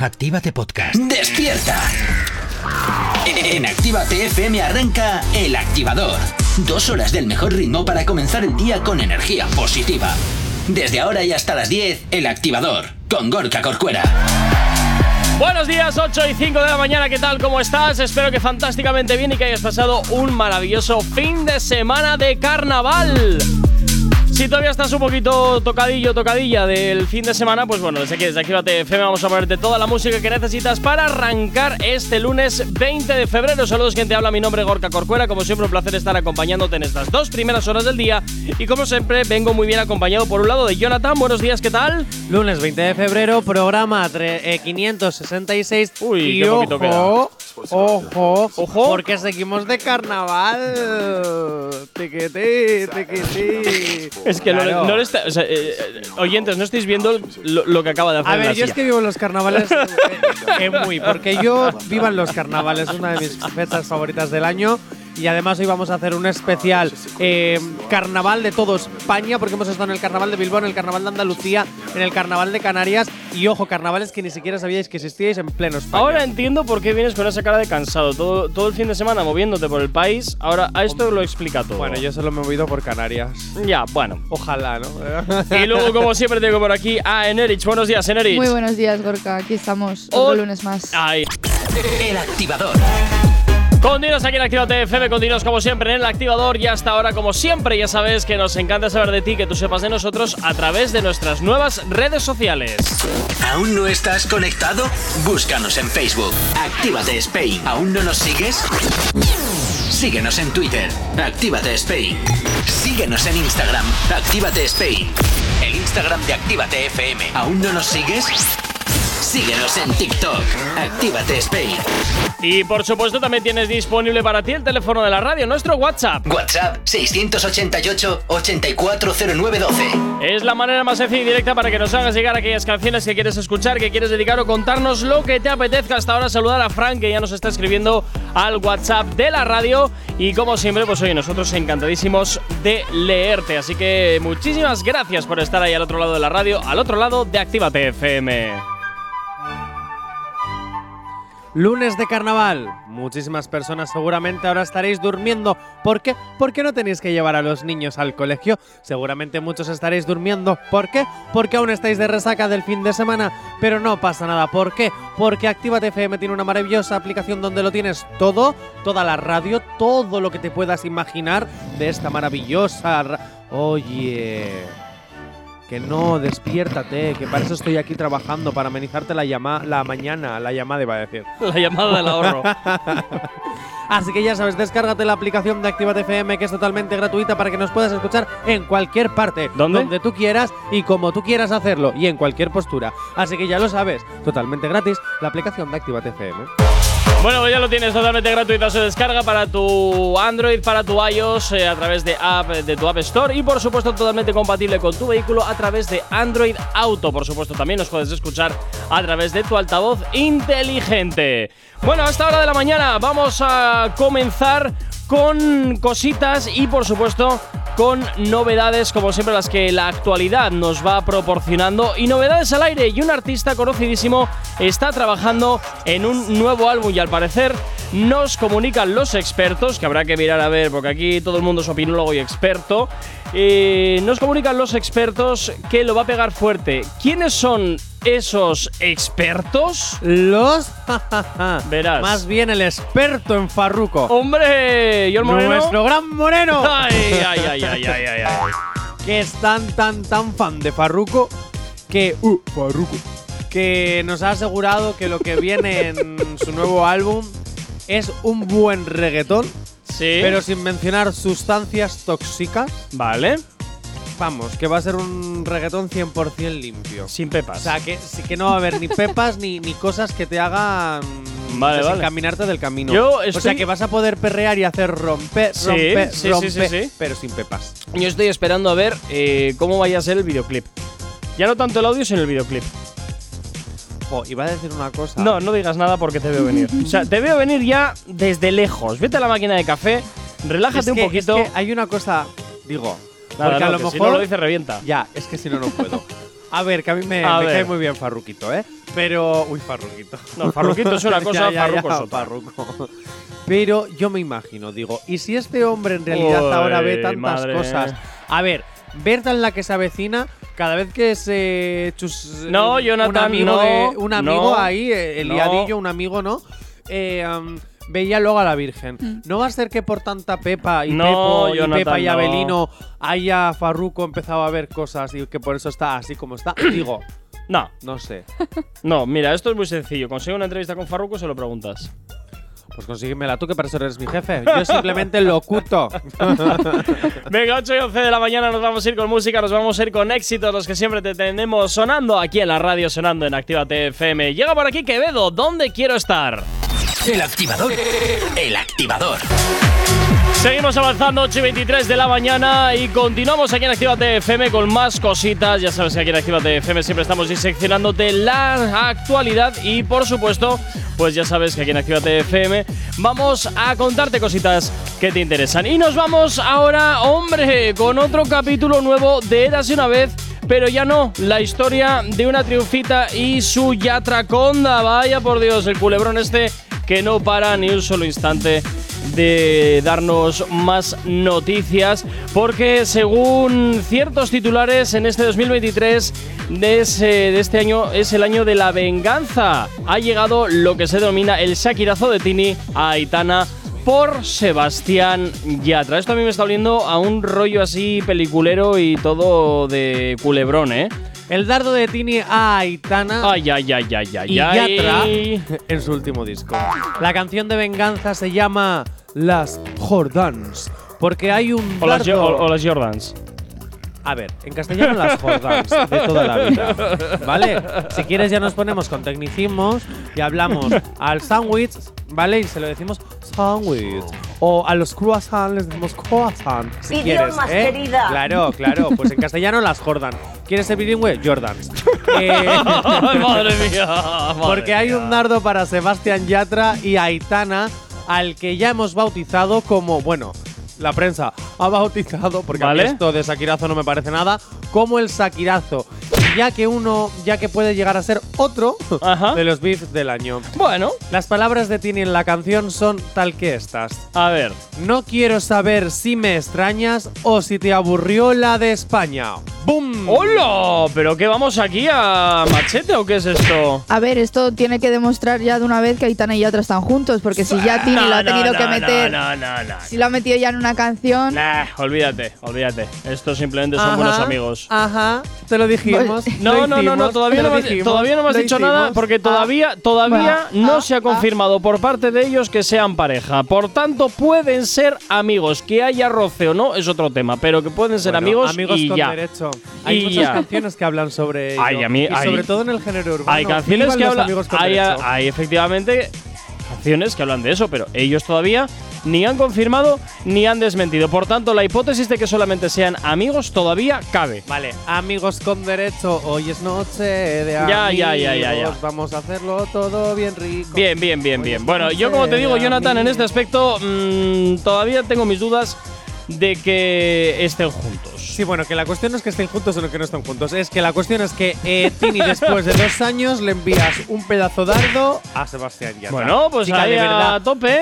Actívate Podcast. ¡Despierta! En Actívate FM arranca El Activador. Dos horas del mejor ritmo para comenzar el día con energía positiva. Desde ahora y hasta las 10, El Activador, con Gorka Corcuera. Buenos días, 8 y 5 de la mañana, ¿qué tal? ¿Cómo estás? Espero que fantásticamente bien y que hayas pasado un maravilloso fin de semana de carnaval. Si todavía estás un poquito tocadillo, tocadilla del fin de semana, pues bueno, desde aquí, desde Actívate FM vamos a ponerte toda la música que necesitas para arrancar este lunes 20 de febrero. Saludos, quien te habla, mi nombre es Gorka Corcuera. Como siempre, un placer estar acompañándote en estas dos primeras horas del día. Y como siempre, vengo muy bien acompañado por un lado de Jonathan. Buenos días, ¿qué tal? Lunes 20 de febrero, programa eh, 566. Uy, y qué poquito ojo, ojo, Ojo. porque seguimos de carnaval. Tiquití, tiquití. Es que no- Claro. no, le está- o sea, eh, eh, oyentes, no estáis viendo lo, lo que acaba de hacer A en ver, la yo es que vivo en los carnavales eh, muy, porque yo vivo en los carnavales, una de mis fechas favoritas del año. Y además hoy vamos a hacer un especial eh, carnaval de todo España, porque hemos estado en el carnaval de Bilbao, en el carnaval de Andalucía, en el carnaval de Canarias. Y ojo, carnavales que ni siquiera sabíais que existíais en pleno España. Ahora entiendo por qué vienes con esa cara de cansado. Todo, todo el fin de semana moviéndote por el país. Ahora, a esto lo explica todo. Bueno, yo solo me he movido por Canarias. Ya, bueno. Ojalá, ¿no? Y luego, como siempre, tengo por aquí a Enerich. Buenos días, Enerich. Muy buenos días, Gorka. Aquí estamos, otro lunes más. Ahí. El Activador. Continuas aquí en Actívate FM, continuas como siempre en el activador y hasta ahora como siempre ya sabes que nos encanta saber de ti, que tú sepas de nosotros a través de nuestras nuevas redes sociales. ¿Aún no estás conectado? Búscanos en Facebook. Actívate Spain. ¿Aún no nos sigues? Síguenos en Twitter. Actívate Spain. Síguenos en Instagram. Actívate Spain. El Instagram de Actívate FM. ¿Aún no nos sigues? Síguenos en TikTok. Actívate Spain. Y por supuesto también tienes disponible para ti el teléfono de la radio, nuestro WhatsApp. WhatsApp 688 840912. Es la manera más sencilla y directa para que nos hagas llegar aquellas canciones que quieres escuchar, que quieres dedicar o contarnos lo que te apetezca. Hasta ahora saludar a Frank, que ya nos está escribiendo al WhatsApp de la radio. Y como siempre, pues oye, nosotros encantadísimos de leerte. Así que muchísimas gracias por estar ahí al otro lado de la radio, al otro lado de Actívate FM. Lunes de carnaval. Muchísimas personas seguramente ahora estaréis durmiendo. ¿Por qué? Porque no tenéis que llevar a los niños al colegio. Seguramente muchos estaréis durmiendo. ¿Por qué? Porque aún estáis de resaca del fin de semana. Pero no pasa nada. ¿Por qué? Porque Actívate FM tiene una maravillosa aplicación donde lo tienes todo, toda la radio, todo lo que te puedas imaginar de esta maravillosa. ra- Oye. Que no, despiértate, que para eso estoy aquí trabajando, para amenizarte la, llama la mañana, la llamada iba a decir. La llamada del ahorro. Así que ya sabes, descárgate la aplicación de Actívate FM que es totalmente gratuita para que nos puedas escuchar en cualquier parte, ¿Dónde? donde tú quieras y como tú quieras hacerlo y en cualquier postura. Así que ya lo sabes, totalmente gratis, la aplicación de Actívate FM. Bueno, pues ya lo tienes totalmente gratuita su descarga para tu Android, para tu iOS, eh, a través de app de tu App Store y por supuesto totalmente compatible con tu vehículo a través de Android Auto. Por supuesto también nos puedes escuchar a través de tu altavoz inteligente. Bueno, a esta hora de la mañana vamos a comenzar con cositas y por supuesto con novedades como siempre las que la actualidad nos va proporcionando. Y novedades al aire y un artista conocidísimo está trabajando en un nuevo álbum y al parecer nos comunican los expertos que habrá que mirar a ver porque aquí todo el mundo es opinólogo y experto eh, nos comunican los expertos que lo va a pegar fuerte ¿quiénes son esos expertos? Los. Verás. Más bien el experto en Farruco. ¡Hombre! ¿Yo el moreno? Nuestro gran moreno. ¡Ay, ay, ay, ay, ay, ay! ay. que es tan, tan, tan fan de Farruko que. Uh, Farruko. Que nos ha asegurado que lo que viene en su nuevo álbum es un buen reggaetón, Sí. pero sin mencionar sustancias tóxicas. Vale. Vamos, que va a ser un reggaetón 100% limpio. Sin pepas. O sea, que, sí que no va a haber ni pepas ni, ni cosas que te hagan Vale, vale. desencaminarte del camino. Yo O estoy- sea, que vas a poder perrear y hacer romper, Sí, romper, sí, sí, romper, sí, sí. pero sin pepas. Yo estoy esperando a ver eh, cómo vaya a ser el videoclip. Ya no tanto el audio, sino el videoclip. Jo, iba a decir una cosa. No, no digas nada porque te veo venir. O sea, te veo venir ya desde lejos. Vete a la máquina de café, relájate es un poquito. es que hay una cosa, digo, Nada, porque no, a lo que mejor si no lo dice revienta. ya, es que si no no puedo. A ver, que a mí me, A me ver. cae muy bien Farruquito, ¿eh? Pero. Uy, Farruquito. No, Farruquito es una cosa, Farruco es otra. Farruco. Pero yo me imagino, digo, ¿y si este hombre en realidad ahora ve tantas madre. cosas? A ver, Berta en la que se avecina, cada vez que se. chus- No, un Jonathan, amigo no, de- un amigo no, ahí, eh, el no. liadillo, un amigo, ¿no? Eh, veía luego a la Virgen. ¿No va a ser que por tanta Pepa y No, Pepo y Jonathan, Pepa y no. Abelino haya Farruco empezado a ver cosas y que por eso está así como está? Digo, No, no sé. no, mira, esto es muy sencillo. Consigue una entrevista con Farruko, se lo preguntas. Pues consíguemela tú, que para eso eres mi jefe. Yo simplemente locuto. Venga, 8 y 11 de la mañana nos vamos a ir con música, nos vamos a ir con éxitos, los que siempre te tenemos sonando aquí en la radio, sonando en Actívate FM. Llega por aquí Quevedo, ¿dónde quiero estar? El activador. El activador. Seguimos avanzando, 8 y 23 de la mañana y continuamos aquí en Actívate FM con más cositas. Ya sabes que aquí en Actívate FM siempre estamos diseccionándote la actualidad y por supuesto, pues ya sabes que aquí en Actívate FM vamos a contarte cositas que te interesan. Y nos vamos ahora, hombre, con otro capítulo nuevo de Érase una vez. Pero ya no, la historia de una triunfita y su yatraconda. Vaya por Dios, el culebrón este que no para ni un solo instante de darnos más noticias, porque según ciertos titulares en este 2023 de, ese- de este año es el año de la venganza. Ha llegado lo que se denomina el Shakirazo de Tini a Aitana por Sebastián Yatra. Esto a mí me está oliendo a un rollo así peliculero y todo de culebrón, ¿eh? El dardo de Tini a Aitana Ay, ay, ay, ay, ay, y ay. Yatra en su último disco. La canción de venganza se llama Las Jordans. Porque hay un O las, dardo. o- o las Jordans. A ver, en castellano las Jordans de toda la vida. ¿Vale? Si quieres ya nos ponemos con tecnicismos y hablamos al sándwich, ¿vale? Y se lo decimos sándwich. O a los croissants les decimos croissant. Si Idiomas, quieres, ¿eh? querida. Claro, claro. Pues en castellano las Jordan. ¿Quieres ser bilingüe? Jordans. Eh, Ay, madre mía. madre porque hay un mía. dardo para Sebastián Yatra y Aitana, al que ya hemos bautizado como, bueno, la prensa ha bautizado, porque a mí esto de Sakirazo no me parece nada, como el Sakirazo. Ya que uno, ya que puede llegar a ser otro Ajá. de los beefs del año. Bueno, Las palabras de Tini en la canción son tal que estas. a ver. No quiero saber si me extrañas o si te aburrió la de España. ¡Bum! ¡Hola! ¿Pero qué vamos aquí a machete o qué es esto? A ver, esto tiene que demostrar ya de una vez que Aitana y Yatra están juntos, porque si ya Tini lo ha tenido no, que no, meter, No, no, no. si lo ha metido ya en una canción, Nah, olvídate, olvídate. Estos simplemente son Ajá, buenos amigos. Ajá, te lo dijimos. Pues- No, no, no, no, todavía no, dijimos, todavía no me has dicho nada porque Ah, todavía, todavía Bueno, no ah, se ha ah. confirmado por parte de ellos que sean pareja. Por tanto, pueden ser amigos. Que haya roce o no es otro tema, pero que pueden ser Bueno, amigos, amigos y con ya. derecho. Hay Y muchas ya. canciones que hablan sobre ello. Ay, a mí- y hay- sobre todo en el género urbano. Hay canciones que hablan. hay efectivamente canciones que hablan de eso, pero ellos todavía ni han confirmado ni han desmentido. Por tanto, la hipótesis de que solamente sean amigos todavía cabe. Vale, amigos con derecho, hoy es noche de Ya, amigos. ya, ya, ya, ya. Vamos a hacerlo todo bien rico. Bien, bien, bien, Hoy bien. Bueno, yo como te digo, Jonathan, en este aspecto mm, todavía tengo mis dudas de que estén juntos. Sí, bueno, que la cuestión no es que estén juntos o no que no estén juntos. Es que la cuestión es que eh, Tini, después de dos años, le envías un pedazo dardo a Sebastián Yatra. Bueno, pues Chica, ahí de a verdad, tope.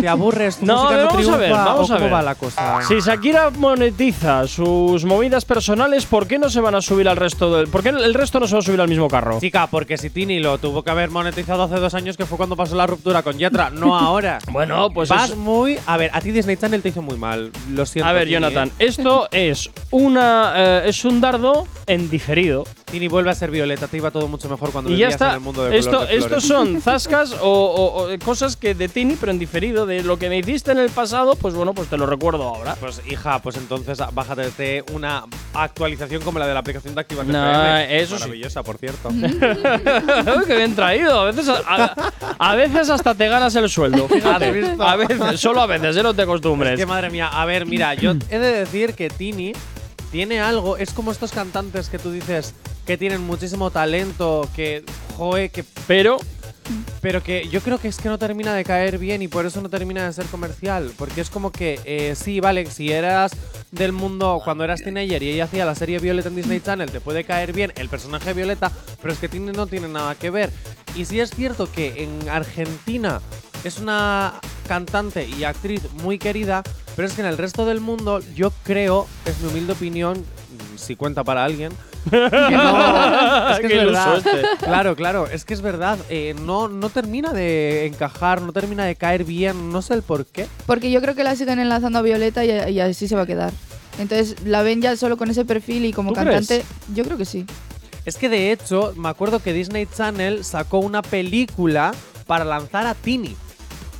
¿te aburres? ¿Tu No, música no vamos a ver, vamos ¿O a cómo ver. va la cosa? Si Shakira monetiza sus movidas personales, ¿por qué no se van a subir al resto del. ¿Por qué el resto no se va a subir al mismo carro? Chica, porque si Tini lo tuvo que haber monetizado hace dos años, que fue cuando pasó la ruptura con Yatra, no ahora. Bueno, pues Vas es- muy. A ver, a ti Disney Channel te hizo muy mal. Lo siento. A ver, Tini, Jonathan, ¿eh? esto es una eh, es un dardo en diferido. Tini vuelve a ser violeta, te iba todo mucho mejor cuando Y ya está. en el mundo de Esto, color de estos son zascas o, o- o cosas que de Tini, pero en diferido. De lo que me hiciste en el pasado, pues bueno, pues te lo recuerdo ahora. Pues hija, pues entonces bájate una actualización como la de la aplicación de Activate No, FM. eso sí. Maravillosa, por cierto. Qué bien traído. A veces, a, veces hasta te ganas el sueldo. ¿Has Fíjate. A veces, solo a veces, ¿eh? no te acostumbres. que madre mía, a ver, mira, yo he de decir que Tini tiene algo, es como estos cantantes que tú dices que tienen muchísimo talento, que, joe, que Pero Pero que yo creo que es que no termina de caer bien y por eso no termina de ser comercial. Porque es como que, eh, sí, vale, si eras del mundo cuando eras teenager y ella hacía la serie Violeta en Disney Channel, te puede caer bien el personaje Violeta, pero es que Tini no tiene nada que ver. Y sí es cierto que en Argentina es una cantante y actriz muy querida, pero es que en el resto del mundo yo creo, es mi humilde opinión, si cuenta para alguien, que no, es que es verdad. Claro, claro, es que es verdad. eh, no, no termina de encajar, no termina de caer bien, no sé el por qué. Porque yo creo que la siguen enlazando a Violeta y, y así se va a quedar. Entonces la ven ya solo con ese perfil y como ¿Tú cantante, yo creo que sí. Es que de hecho, me acuerdo que Disney Channel sacó una película para lanzar a Tini.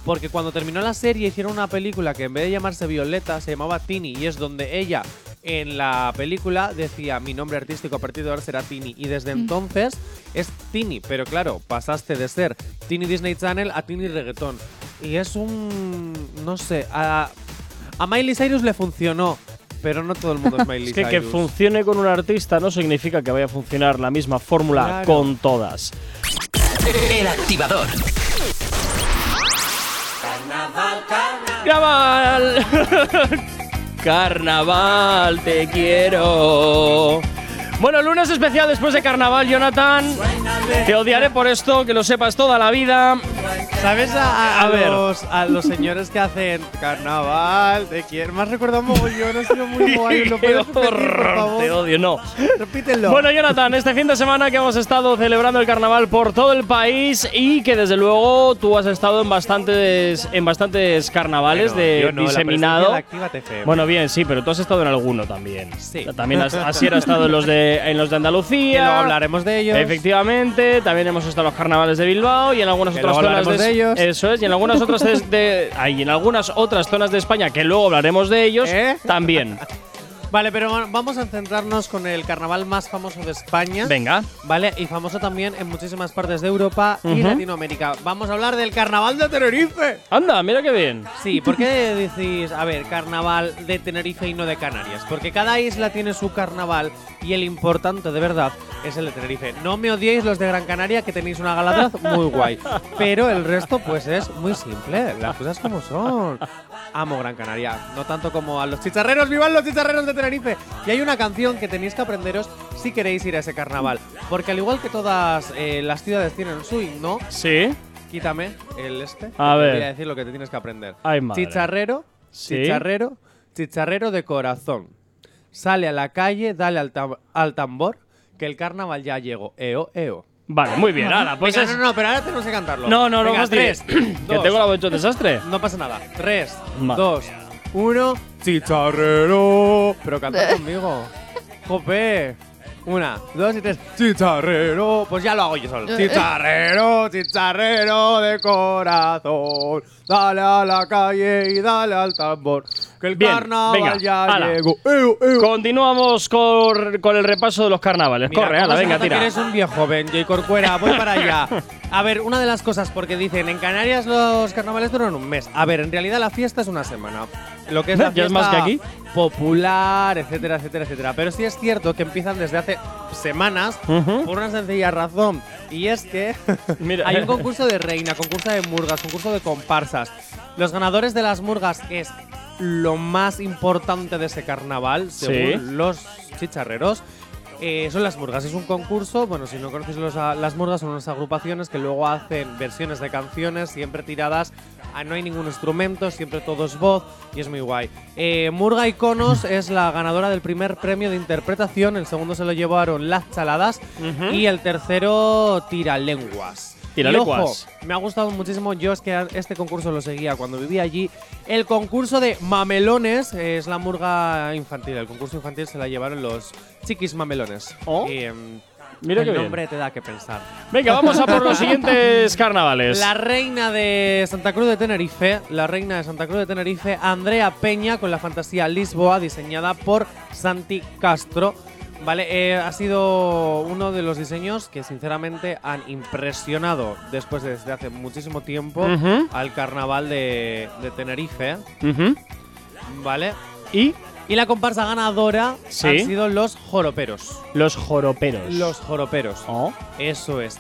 Porque cuando terminó la serie hicieron una película que en vez de llamarse Violeta se llamaba Tini y es donde ella en la película decía mi nombre artístico a partir de ahora será Tini y desde Mm. entonces es Tini, pero claro, pasaste de ser Tini Disney Channel a Tini Reggaeton. Y es un... no sé, a, a Miley Cyrus le funcionó, pero no todo el mundo es Miley Es que que Cyrus. funcione con un artista no significa que vaya a funcionar la misma fórmula Claro. con todas. El activador. Carnaval. Carnaval, te quiero. Bueno, lunes especial después de carnaval, Jonathan. Te odiaré por esto, que lo sepas toda la vida. ¿Sabes a, a- A a ver. los, a los señores que hacen carnaval? ¿De quién? Me has recordado mogollón, ha sido muy guay. ¿Lo puedes repetir, por horror, favor? Te odio, no. Repítelo. Bueno, Jonathan, este fin de semana que hemos estado celebrando el carnaval por todo el país y que desde luego tú has estado en bastantes, en bastantes carnavales Bueno, de no, diseminado. de. Bueno, bien, sí, pero tú has estado en alguno también. Sí. También has, Asier ha estado en los de, en los de que Andalucía. luego hablaremos de ellos. Efectivamente, también hemos estado en los carnavales de Bilbao y en algunas Que otras zonas hablaremos de ellos. Eso es, y en algunas otras de, en algunas otras zonas de España que luego hablaremos de ellos ¿Eh? también. Vale, pero va- vamos a centrarnos con el carnaval más famoso de España. Venga. Vale, y famoso también en muchísimas partes de Europa y. Latinoamérica. Vamos a hablar del carnaval de Tenerife. Anda, mira qué bien. Sí, ¿por qué decís, a ver, carnaval de Tenerife y no de Canarias? Porque cada isla tiene su carnaval y el importante de verdad es el de Tenerife. No me odiéis los de Gran Canaria que tenéis una galadraz muy guay, pero el resto pues es muy simple, las cosas como son. Amo Gran Canaria, no tanto como a los chicharreros, vivan los chicharreros de Tenerife. Y hay una canción que tenéis que aprenderos si queréis ir a ese carnaval, porque al igual que todas eh, las ciudades tienen su himno, Sí. quítame el este. A que te ver. Voy a decir lo que te tienes que aprender. Ay, madre. Chicharrero, Sí. chicharrero, chicharrero de corazón. Sale a la calle, dale al, tam- al tambor, que el carnaval ya llegó. Eo, eo. Vale, muy bien. Ahora, pues Venga, es- no, no, pero ahora tenemos que cantarlo. No, no, no, Venga, fastidies. tres, que tengo la voz hecho desastre. No pasa nada. Tres, Madre dos, uno. Chicharrero. Pero canta conmigo. Jope. Una, dos y tres. Chicharrero. Pues ya lo hago yo solo. Chicharrero, chicharrero de corazón. Dale a la calle y dale al tambor. Que el Bien, carnaval venga, ya ala. llegó. Eo, eo. Continuamos con, con el repaso de los carnavales. Mira, Corre, ¿cómo ala, se venga, nota que tira. eres un viejo, Benji Corcuera, voy para allá. A ver, una de las cosas, porque dicen, en Canarias los carnavales duran un mes. A ver, en realidad la fiesta es una semana. Lo que es la ¿Ya es fiesta más que aquí? popular, etcétera, etcétera, etcétera. Pero sí es cierto que empiezan desde hace semanas por una sencilla razón. Y es que Mira. hay un concurso de reina, concurso de murgas, concurso de comparsas. Los ganadores de las murgas, es lo más importante de ese carnaval, Sí. según los chicharreros, eh, son las murgas. Es un concurso, bueno, si no conocéis los- las murgas, son unas agrupaciones que luego hacen versiones de canciones, siempre tiradas, a no hay ningún instrumento, siempre todo es voz y es muy guay. Eh, Murga Iconos es la ganadora del primer premio de interpretación, el segundo se lo llevaron Las Chaladas y el tercero Tira Lenguas. Y ojo, me ha gustado muchísimo. Yo es que este concurso lo seguía cuando vivía allí. El concurso de mamelones eh, es la murga infantil. El concurso infantil se la llevaron los chiquis mamelones. Oh. Y, em, Mira el bien. nombre te da que pensar. Venga, vamos a por los siguientes carnavales. La reina de Santa Cruz de Tenerife, la reina de Santa Cruz de Tenerife, Andrea Peña, con la fantasía Lisboa, diseñada por Santi Castro. Vale, eh, ha sido uno de los diseños que sinceramente han impresionado después de desde hace muchísimo tiempo al carnaval de, de Tenerife. Vale. Y Y la comparsa ganadora Sí. han sido los joroperos. los joroperos. Los joroperos. Oh. Eso es.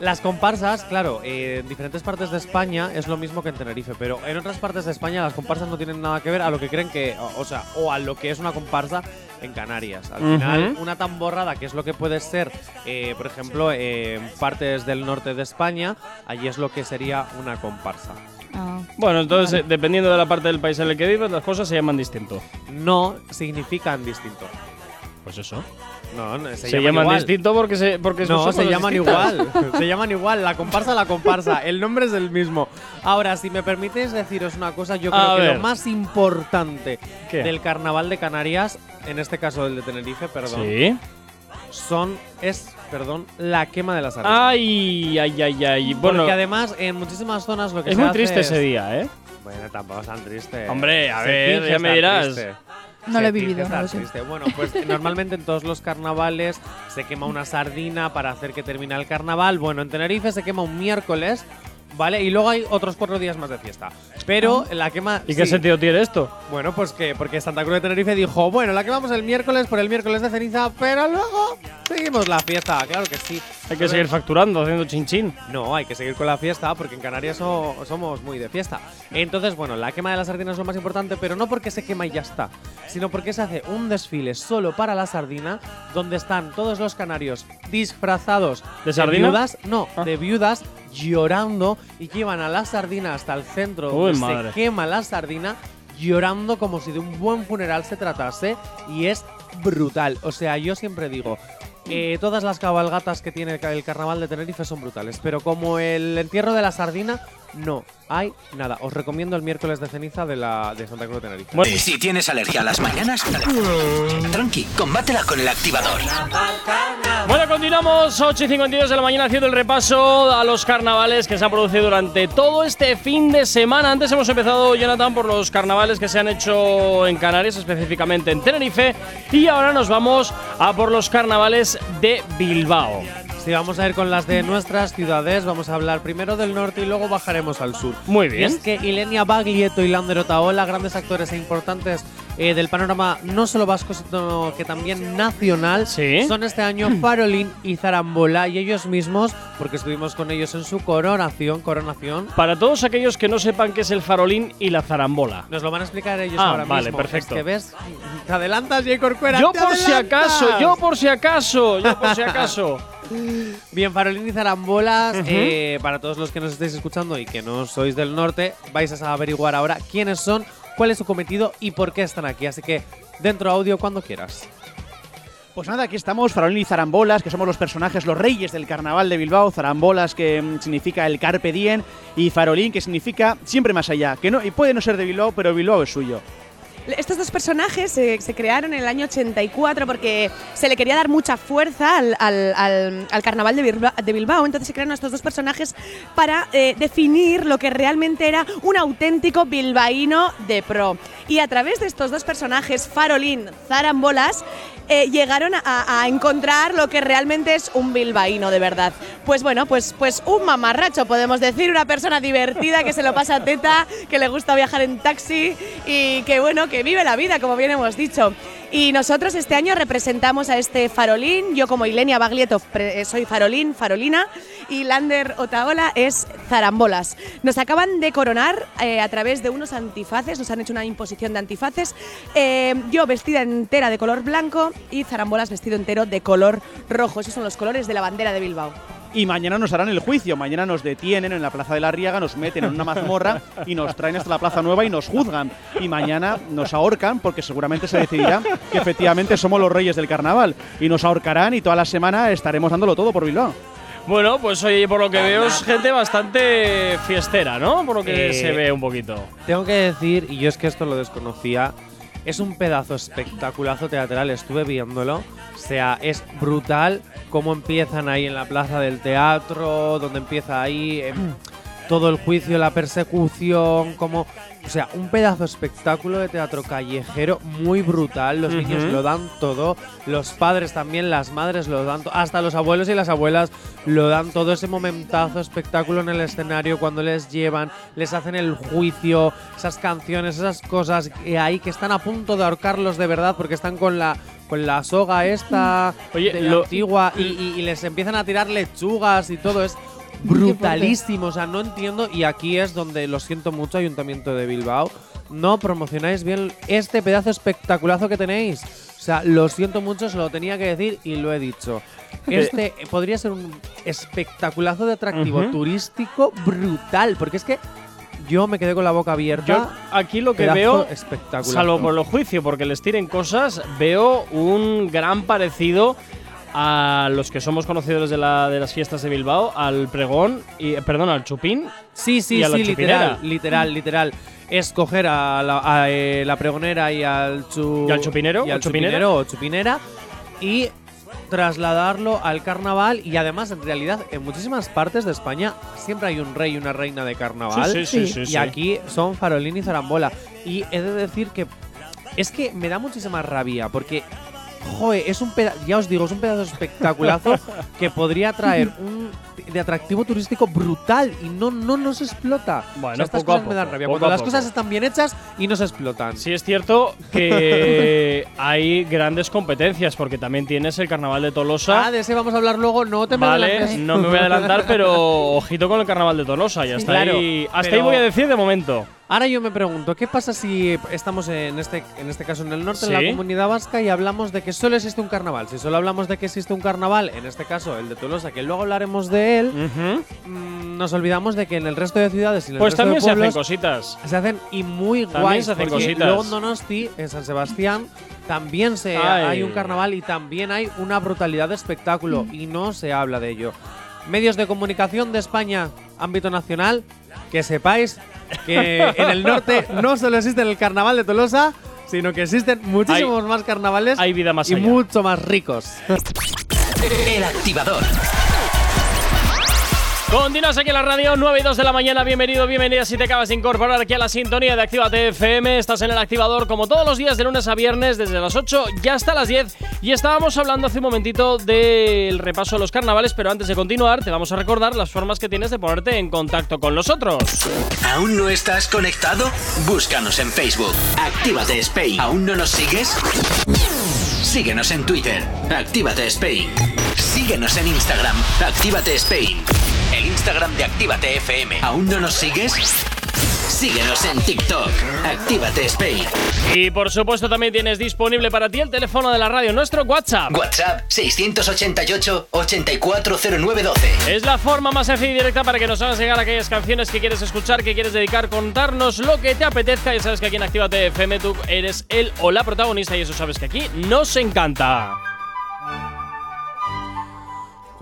Las comparsas, claro, eh, en diferentes partes de España es lo mismo que en Tenerife, pero en otras partes de España las comparsas no tienen nada que ver a lo que creen que, o sea, o a lo que es una comparsa en Canarias. Al final, una tamborrada, que es lo que puede ser, eh, por ejemplo, eh, en partes del norte de España, allí es lo que sería una comparsa. Ah. Bueno, entonces, eh, dependiendo de la parte del país en el que vives, las cosas se llaman distinto. No significan distinto. Pues eso. No, no, Se, se, llaman igual. distinto porque se porque No, se llaman distintos. igual. se llaman igual. La comparsa, la comparsa. El nombre es el mismo. Ahora, si me permites deciros una cosa, yo creo A que ver. lo más importante ¿Qué? del carnaval de Canarias, en este caso el de Tenerife, perdón, Sí. son es, perdón, la quema de las sardinas. Ay, ay, ay, ay. Bueno, Porque además en muchísimas zonas lo que es se muy hace triste es- ese día, ¿eh? Bueno, tampoco es tan triste. Hombre, a Se ver, finge ya me estar dirás. triste. No lo he finge vivido, no estar lo sé. triste. Bueno, pues normalmente en todos los carnavales se quema una sardina para hacer que termine el carnaval. Bueno, en Tenerife se quema un miércoles, ¿vale? Y luego hay otros cuatro días más de fiesta. Pero la quema. ¿Y qué sí. sentido tiene esto? Bueno, pues que porque Santa Cruz de Tenerife dijo, bueno, la quemamos el miércoles por el miércoles de ceniza, pero luego seguimos la fiesta. Claro que sí. Hay que seguir facturando, haciendo chin chin. No, hay que seguir con la fiesta porque en Canarias so- somos muy de fiesta. Entonces, bueno, la quema de las sardinas es lo más importante, pero no porque se quema y ya está, sino porque se hace un desfile solo para la sardina, donde están todos los canarios disfrazados ¿De sardina? viudas, no, Ah. de viudas llorando y llevan a la sardina hasta el centro Uy, donde madre. se quema la sardina llorando como si de un buen funeral se tratase y es brutal. O sea, yo siempre digo, eh, todas las cabalgatas que tiene el ca- el carnaval de Tenerife son brutales, pero como el entierro de la sardina, no hay nada. Os recomiendo el miércoles de ceniza de, la, de Santa Cruz de Tenerife. Bueno, Y si tienes alergia a las mañanas, tranqui, combátela con el activador. Bueno, continuamos 8 y 52 de la mañana haciendo el repaso a los carnavales que se han producido durante todo este fin de semana. Antes hemos empezado, Jonathan, por los carnavales que se han hecho en Canarias, específicamente en Tenerife. Y ahora nos vamos a por los carnavales de Bilbao. Si vamos a ir con las de nuestras ciudades, vamos a hablar primero del norte y luego bajaremos al sur. Muy Y bien. es que Ilenia Baglietto y Lander Otaola, grandes actores e importantes eh, del panorama no solo vasco, sino que también nacional, Sí. son este año Farolín y Zarambola y ellos mismos, porque estuvimos con ellos en su coronación, coronación, Para todos aquellos que no sepan qué es el farolín y la zarambola. nos lo van a explicar ellos Ah, ahora vale, mismo. perfecto. Es que ves, te adelantas, J. Corcuera. Yo por si acaso, yo por si acaso, yo por si acaso. Bien, Farolín y Zarambolas, eh, para todos los que nos estáis escuchando y que no sois del norte, vais a averiguar ahora quiénes son, cuál es su cometido y por qué están aquí. Así que dentro audio cuando quieras. Pues nada, aquí estamos, Farolín y Zarambolas, que somos los personajes, los reyes del carnaval de Bilbao. Zarambolas, que mm, significa el Carpe Diem, y Farolín, que significa siempre más allá. Que no, y puede no ser de Bilbao, pero Bilbao es suyo. Estos dos personajes se, crearon en el año 84 porque se le quería dar mucha fuerza al, al- al- al carnaval de Bilbao, de Bilbao. Entonces se crearon estos dos personajes para eh, definir lo que realmente era un auténtico bilbaíno de pro. Y a través de estos dos personajes, Farolín, Zarambolas, eh, llegaron a, a encontrar lo que realmente es un bilbaíno de verdad. Pues bueno, pues, pues un mamarracho, podemos decir, una persona divertida que se lo pasa teta, que le gusta viajar en taxi y que bueno, que vive la vida, como bien hemos dicho. Y nosotros este año representamos a este farolín, yo como Ilenia Baglietto eh, soy farolín, farolina, y Lander Otaola es zarambolas. Nos acaban de coronar eh, a través de unos antifaces, nos han hecho una imposición de antifaces, eh, yo vestida entera de color blanco y zarambolas vestido entero de color rojo. Esos son los colores de la bandera de Bilbao. Y mañana nos harán el juicio. Mañana nos detienen en la Plaza de la Riaga, nos meten en una mazmorra y nos traen hasta la Plaza Nueva y nos juzgan. Y mañana nos ahorcan porque seguramente se decidirá que efectivamente somos los reyes del carnaval. Y nos ahorcarán y toda la semana estaremos dándolo todo por Bilbao. Bueno, pues oye, por lo que veo es gente bastante fiestera, ¿no? Por lo que Eh, se ve un poquito. Tengo que decir, y yo es que esto lo desconocía, es un pedazo espectaculazo teatral, estuve viéndolo. O sea, es brutal cómo empiezan ahí en la plaza del teatro, donde empieza ahí. em, todo el juicio, la persecución, como. O sea, un pedazo de espectáculo de teatro callejero muy brutal. Los niños lo dan todo, los padres también, las madres lo dan todo, hasta los abuelos y las abuelas lo dan todo. Ese momentazo espectáculo en el escenario cuando les llevan, les hacen el juicio, esas canciones, esas cosas que ahí que están a punto de ahorcarlos de verdad porque están con la con la soga esta Oye, de la lo- antigua y, y- y les empiezan a tirar lechugas y todo es brutalísimo, o sea, no entiendo y aquí es donde lo siento mucho Ayuntamiento de Bilbao, no promocionáis bien este pedazo espectaculazo que tenéis. O sea, lo siento mucho, se lo tenía que decir y lo he dicho. Este podría ser un espectaculazo de atractivo Ujú. turístico brutal, porque es que yo me quedé con la boca abierta. Yo aquí lo que veo, espectacular. salvo por el juicio, porque les tiren cosas, veo un gran parecido a los que somos conocedores de, la, de las fiestas de Bilbao, al pregón, y, eh, perdón, al chupín. Sí, sí, y a la sí, chupinera. literal, literal, literal. Es coger a la, a, eh, la pregonera y al, chu- ¿Y al chupinero? y al chupinero o chupinera y trasladarlo al carnaval y además en realidad en muchísimas partes de España siempre hay un rey y una reina de carnaval Sí, sí, sí, y aquí son farolín y zarambola y he de decir que es que me da muchísima rabia porque Joder, es un pedazo, ya os digo, es un pedazo espectaculazo que podría traer un de atractivo turístico brutal y no, no nos explota. Bueno, O sea, estas poco a cosas me dan rabia. poco Cuando a las poco. cosas están bien hechas y no se explotan. Sí es cierto que hay grandes competencias, porque también tienes el Carnaval de Tolosa. Ah, de ese vamos a hablar luego. No te me Vale, adelantes. no me voy a adelantar, pero ojito con el carnaval de Tolosa. Ya está Claro, ahí. Hasta ahí voy a decir de momento. Ahora yo me pregunto, ¿qué pasa si estamos en este, en este caso en el norte, en Sí. la comunidad vasca, y hablamos de que solo existe un carnaval? Si solo hablamos de que existe un carnaval, en este caso el de Tolosa, que luego hablaremos de él, mm, nos olvidamos de que en el resto de ciudades y en el Pues resto también de se hacen pueblos cositas. se hacen y muy También guays. se hacen cositas. Luego en Donosti, en San Sebastián, también se Ay. hay un carnaval y también hay una brutalidad de espectáculo y no se habla de ello. Medios de comunicación de España, ámbito nacional, que sepáis que en el norte no solo existe el carnaval de Tolosa, sino que existen muchísimos más carnavales Hay vida más y allá. mucho más ricos. El activador. Continúas aquí en la radio, 9 y 2 de la mañana. Bienvenido, bienvenida si te acabas de incorporar aquí a la sintonía de Actívate FM. Estás en el activador como todos los días de lunes a viernes, desde las 8 y hasta las 10. Y estábamos hablando hace un momentito del repaso de los carnavales, pero antes de continuar, te vamos a recordar las formas que tienes de ponerte en contacto con nosotros. ¿Aún no estás conectado? Búscanos en Facebook. Actívate Spain. ¿Aún no nos sigues? Síguenos en Twitter. Actívate Spain. Síguenos en Instagram. Actívate Spain. Instagram de Actívate FM. ¿Aún no nos sigues? Síguenos en TikTok. Actívate Spain. Y por supuesto también tienes disponible para ti el teléfono de la radio, nuestro WhatsApp. WhatsApp 688 840912. Es la forma más sencilla y directa para que nos hagas llegar aquellas canciones que quieres escuchar, que quieres dedicar, contarnos lo que te apetezca. Ya sabes que aquí en Actívate FM tú eres el o la protagonista y eso sabes que aquí nos encanta.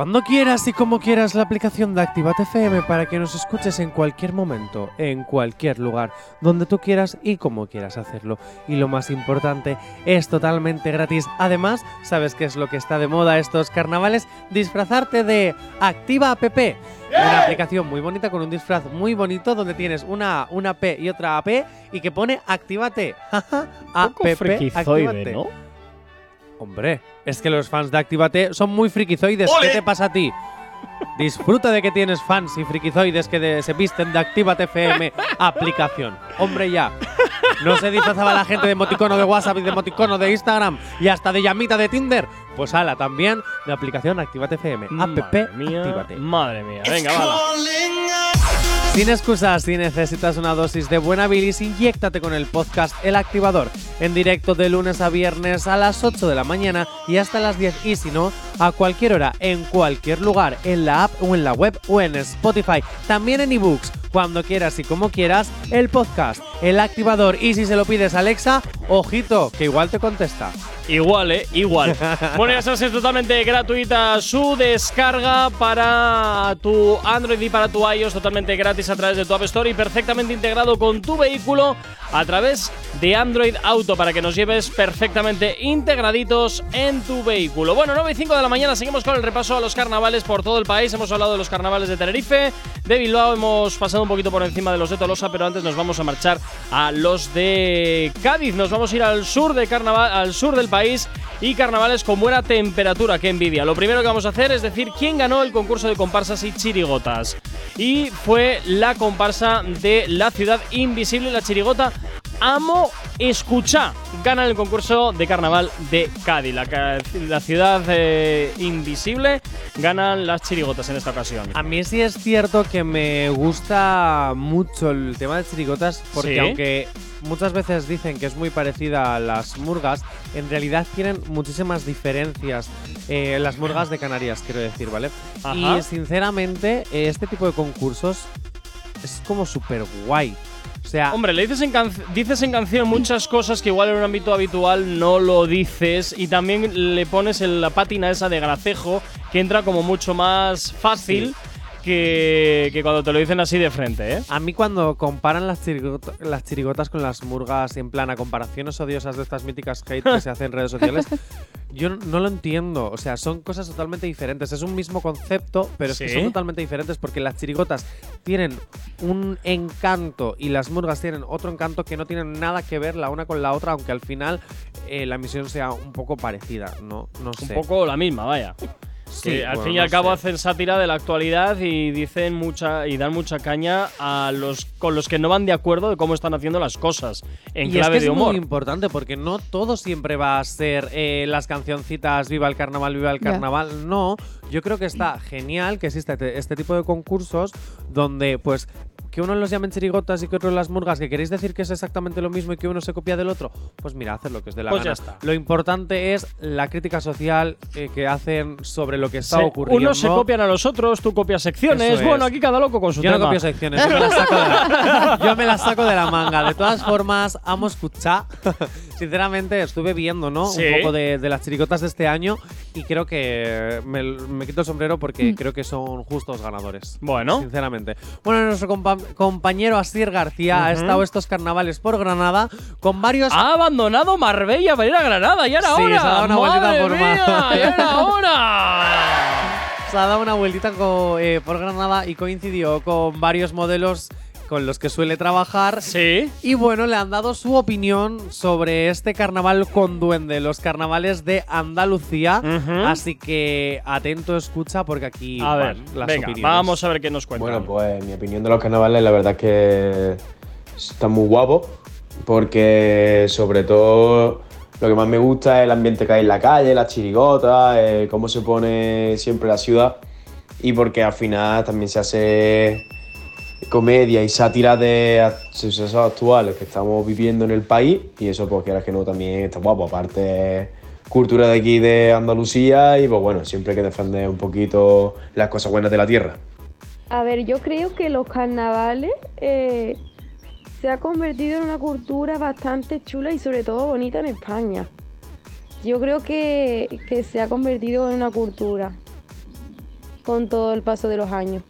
Cuando quieras y como quieras la aplicación de Activate FM para que nos escuches en cualquier momento, en cualquier lugar, donde tú quieras y como quieras hacerlo. Y lo más importante, es totalmente gratis. Además, ¿sabes qué es lo que está de moda estos carnavales? Disfrazarte de Activa App. Una aplicación muy bonita con un disfraz muy bonito donde tienes una, una P y otra AP y que pone Actívate. App, Actívate. Hombre, es que los fans de Actívate son muy frikizoides. ¿Qué te pasa a ti? Disfruta de que tienes fans y frikizoides que de- se visten de Actívate FM aplicación. Hombre, ya. No se disfrazaba la gente de emoticono de WhatsApp y de emoticono de Instagram y hasta de llamita de Tinder. Pues ala, también de aplicación Actívate FM. App Madre mía, Actívate. madre mía. Venga, va. Sin excusas, si necesitas una dosis de buena bilis, inyéctate con el podcast El Activador, en directo de lunes a viernes a las 8 de la mañana y hasta las 10 y si no, a cualquier hora, en cualquier lugar, en la app o en la web o en Spotify, también en ebooks, cuando quieras y como quieras, el podcast El Activador. Y si se lo pides Alexa, ojito, que igual te contesta. Igual, ¿eh? Igual. bueno, ya sabes, es totalmente gratuita su descarga para tu Android y para tu iOS, totalmente gratis a través de tu App Store y perfectamente integrado con tu vehículo a través de Android Auto para que nos lleves perfectamente integraditos en tu vehículo. Bueno, 9 y 5 de la mañana seguimos con el repaso a los carnavales por todo el país. Hemos hablado de los carnavales de Tenerife, de Bilbao, hemos pasado un poquito por encima de los de Tolosa, pero antes nos vamos a marchar a los de Cádiz. Nos vamos a ir al sur de carnaval, al sur del país y carnavales con buena temperatura. Qué envidia. Lo primero que vamos a hacer es decir quién ganó el concurso de comparsas y chirigotas. Y fue la comparsa de la ciudad invisible, la chirigota Amo Escucha. Gana el concurso de carnaval de Cádiz. La, la ciudad eh, invisible ganan las chirigotas en esta ocasión. A mí sí es cierto que me gusta mucho el tema de chirigotas porque Sí. aunque muchas veces dicen que es muy parecida a las murgas, en realidad tienen muchísimas diferencias. eh, las murgas de Canarias, quiero decir, ¿vale? Ajá. Y sinceramente, eh, este tipo de concursos es como súper guay. O sea, Hombre, le dices en, can- dices en canción muchas cosas que igual en un ámbito habitual no lo dices y también le pones en la pátina esa de gracejo que entra como mucho más fácil que, que cuando te lo dicen así de frente, ¿eh? A mí cuando comparan las, chirigota- las chirigotas con las murgas en plan a comparaciones odiosas de estas míticas hate que se hacen en redes sociales, yo no, lo entiendo. O sea, son cosas totalmente diferentes. Es un mismo concepto, pero es que son totalmente diferentes porque las chirigotas tienen un encanto y las murgas tienen otro encanto que no tienen nada que ver la una con la otra, aunque al final eh, la misión sea un poco parecida. No, no Un sé. poco la misma, vaya. Sí, Que al bueno, fin y no al cabo sé. hacen sátira de la actualidad y dicen mucha y dan mucha caña a los con los que no van de acuerdo de cómo están haciendo las cosas en y clave es que de es humor. muy importante porque no todo siempre va a ser eh, las cancioncitas Viva el carnaval, viva el carnaval. No, yo creo que está genial que exista este, este tipo de concursos donde pues que uno los llamen chirigotas y que otros las murgas, que queréis decir que es exactamente lo mismo y que uno se copia del otro, pues mira, hacer lo que es de la Pues gana. ya está. Lo importante es la crítica social eh, que hacen sobre lo que está Se- ocurriendo. unos se copian a los otros, tú copias secciones. Eso Bueno, es. aquí cada loco con su Yo no tema. copio secciones, yo me, las saco de la, yo me las saco de la manga. De todas formas, amo escuchar. Sinceramente, estuve viendo, ¿no? Sí. Un poco de, de las chiricotas de este año y creo que me, me quito el sombrero porque creo que son justos ganadores. Bueno. Sinceramente. Bueno, nuestro compa- compañero Asier García ha estado estos carnavales por Granada con varios. Ha abandonado Marbella para ir a Granada, ya era Sí, hora. se ha dado una vueltita ¡Madre por mía, ya era hora. Se ha dado una vueltita eh, por Granada y coincidió con varios modelos con los que suele trabajar. Sí. Y bueno, le han dado su opinión sobre este carnaval con duende, los carnavales de Andalucía. Así que atento escucha porque aquí A ver, van las venga, opiniones. vamos a ver qué nos cuentan. Bueno, pues mi opinión de los carnavales, la verdad es que está muy guapo, porque sobre todo lo que más me gusta es el ambiente que hay en la calle, las chirigotas, eh, cómo se pone siempre la ciudad, y porque al final también se hace comedia y sátira de sucesos actuales que estamos viviendo en el país, y eso pues quieras que no también está guapo, aparte cultura de aquí de Andalucía, y pues bueno, siempre hay que defender un poquito las cosas buenas de la tierra. A ver, yo creo que los carnavales eh, se ha convertido en una cultura bastante chula y sobre todo bonita en España. Yo creo que, que se ha convertido en una cultura con todo el paso de los años.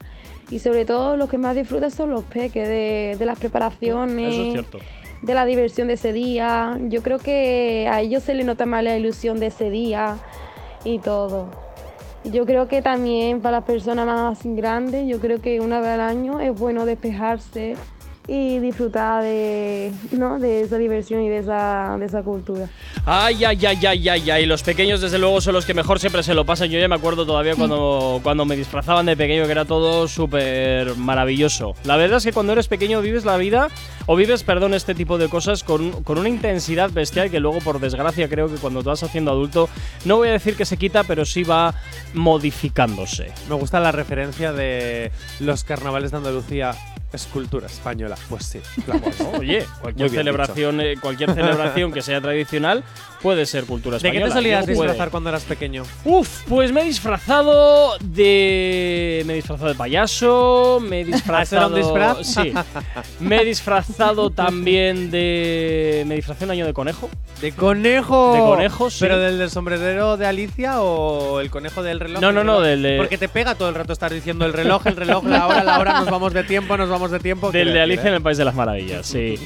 Y sobre todo los que más disfrutan son los peques de, de las preparaciones, Eso es cierto. de la diversión de ese día. Yo creo que a ellos se les nota más la ilusión de ese día y todo. Yo creo que también para las personas más grandes, yo creo que una vez al año es bueno despejarse y disfrutar de, ¿no? de esa diversión y de esa, de esa cultura. Ay, ay, ay, ay, ay, ay. Los pequeños, desde luego, son los que mejor siempre se lo pasan. Yo ya me acuerdo todavía cuando, cuando me disfrazaban de pequeño, que era todo súper maravilloso. La verdad es que cuando eres pequeño vives la vida, o vives, perdón, este tipo de cosas con, con una intensidad bestial que luego, por desgracia, creo que cuando te vas haciendo adulto, no voy a decir que se quita, pero sí va modificándose. Me gusta la referencia de los carnavales de Andalucía, es cultura española. Pues sí, claro. ¿no? Oye, cualquier celebración, eh, cualquier celebración que sea tradicional puede ser cultura ¿De española. qué te solías puede. disfrazar cuando eras pequeño? Uf, pues me he disfrazado de me he disfrazado de payaso, me he disfrazado. un disfraz? Sí. Me he disfrazado también de. Me disfrazé un año de conejo. ¡De conejo! De conejo, sí. ¿Pero del, del sombrerero de Alicia o el conejo del reloj? No, no, no, del de- Porque te pega todo el rato estar diciendo el reloj, el reloj, la hora, la hora, nos vamos de tiempo, nos vamos de tiempo. Del de Alicia en el País de las Maravillas, sí.